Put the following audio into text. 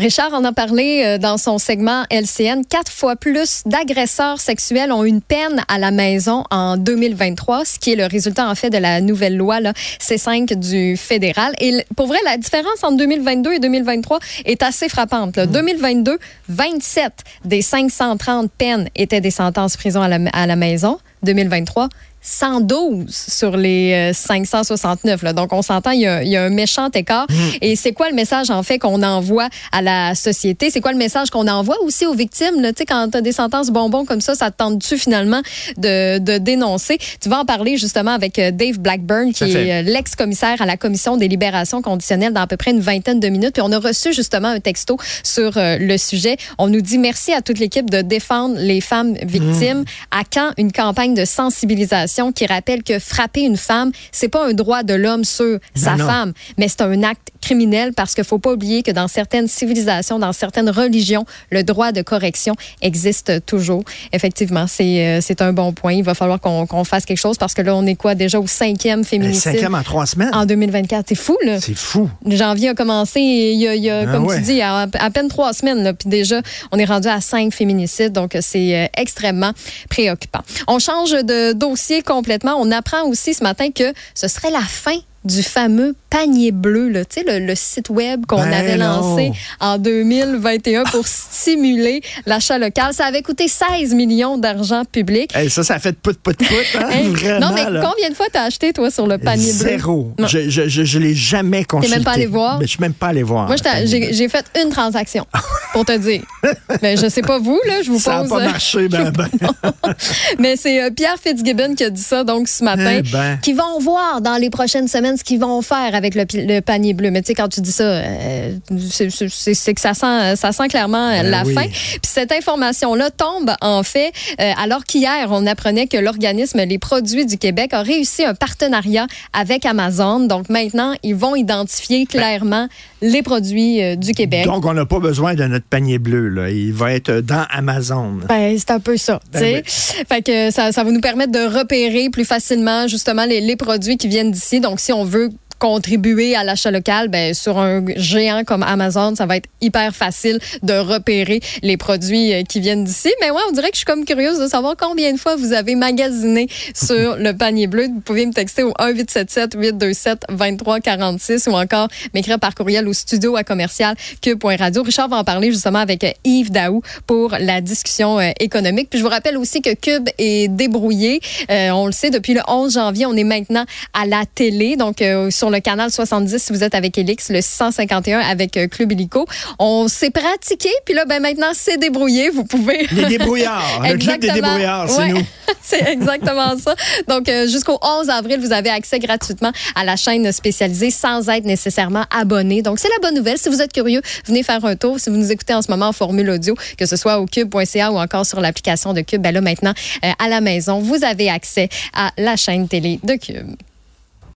Richard en a parlé euh, dans son segment LCN. Quatre fois plus d'agresseurs sexuels ont une peine à la maison en 2023, ce qui est le résultat en fait de la nouvelle loi là, C5 du fédéral. Et pour vrai, la différence entre 2022 et 2023 est assez frappante. Là. 2022, 27 des 530 peines étaient des sentences prison à la, à la maison. 2023, 112 sur les 569. Là. Donc, on s'entend, il, il, y a un méchant écart. Mmh. Et c'est quoi le message, en fait, qu'on envoie à la société? C'est quoi le message qu'on envoie aussi aux victimes? Tu sais, quand tu as des sentences bonbons comme ça, ça te tente-tu finalement de, de, dénoncer? Tu vas en parler justement avec euh, Dave Blackburn, qui est l'ex-commissaire à la Commission des libérations conditionnelles dans à peu près une vingtaine de minutes. Puis on a reçu justement un texto sur euh, le sujet. On nous dit merci à toute l'équipe de défendre les femmes victimes. Mmh. À quand une campagne de sensibilisation? Qui rappelle que frapper une femme, c'est pas un droit de l'homme sur sa non. femme, mais c'est un acte criminel parce qu'il faut pas oublier que dans certaines civilisations, dans certaines religions, le droit de correction existe toujours. Effectivement, c'est euh, c'est un bon point. Il va falloir qu'on qu'on fasse quelque chose parce que là, on est quoi déjà au cinquième féminicide? Cinquième en trois semaines. en 2024. C'est fou, là. C'est fou. Janvier a commencé, il y a, il y a Ah comme ouais. tu dis, à peine trois semaines. là, Puis déjà, on est rendu à cinq féminicides. Donc, c'est euh, extrêmement préoccupant. On change de dossier complètement. On apprend aussi ce matin que ce serait la fin du fameux panier bleu, là, tu sais, le, le site web qu'on Ben avait non. lancé en 2021 pour stimuler l'achat local. Ça avait coûté 16 millions d'argent public. Hey, ça, ça fait pout, pout, pout. Hein? Hey, Vraiment. non, mais là. combien de fois t'as acheté, toi, sur le panier bleu? Zéro. Je, je, je, je l'ai jamais consulté. même pas allé voir? Mais je suis même pas allé voir. Moi, j'ai fait une transaction, pour te dire. Mais je sais pas vous, là, je vous Ça n'a pose... pas marché, ben, ben. Mais c'est euh, Pierre Fitzgibbon qui a dit ça, donc, ce matin, Eh ben. qui vont voir dans les prochaines semaines ce qu'ils vont faire avec le, panier bleu. Mais tu sais, quand tu dis ça, euh, c'est- que ça sent, ça sent clairement euh, Ben la oui. fin. Puis cette information-là tombe, en fait, euh, alors qu'hier, on apprenait que l'organisme Les Produits du Québec a réussi un partenariat avec Amazon. Donc maintenant, ils vont identifier clairement les produits euh, du Québec. Donc, on n'a pas besoin de notre panier bleu. Là. Il va être dans Amazon. Ben, c'est un peu ça. Ben sais. Fait que ça, ça va nous permettre de repérer plus facilement justement les, les produits qui viennent d'ici. Donc, si on veut contribuer à l'achat local, ben, sur un géant comme Amazon, ça va être hyper facile de repérer les produits euh, qui viennent d'ici. Mais ouais, on dirait que je suis comme curieuse de savoir combien de fois vous avez magasiné sur le panier bleu. Vous pouvez me texter au 1-877-827-2346 ou encore m'écrire par courriel au studio à commercial cube.radio. Richard va en parler justement avec euh, Yves Daou pour la discussion euh, économique. Puis je vous rappelle aussi que Cube est débrouillé. Euh, on le sait, depuis le 11 janvier, on est maintenant à la télé. Donc, euh, sur le canal 70, si vous êtes avec Elix, le 651 avec euh, Club Illico. On s'est pratiqué, puis là, ben maintenant, c'est débrouillé. Vous pouvez... Les débrouillards. le club des débrouillards, c'est Ouais. nous. c'est exactement ça. Donc, euh, jusqu'au 11 avril, vous avez accès gratuitement à la chaîne spécialisée sans être nécessairement abonné. Donc, c'est la bonne nouvelle. Si vous êtes curieux, venez faire un tour. Si vous nous écoutez en ce moment en formule audio, que ce soit au cube.ca ou encore sur l'application de Cube, ben là, maintenant, euh, à la maison, vous avez accès à la chaîne télé de Cube.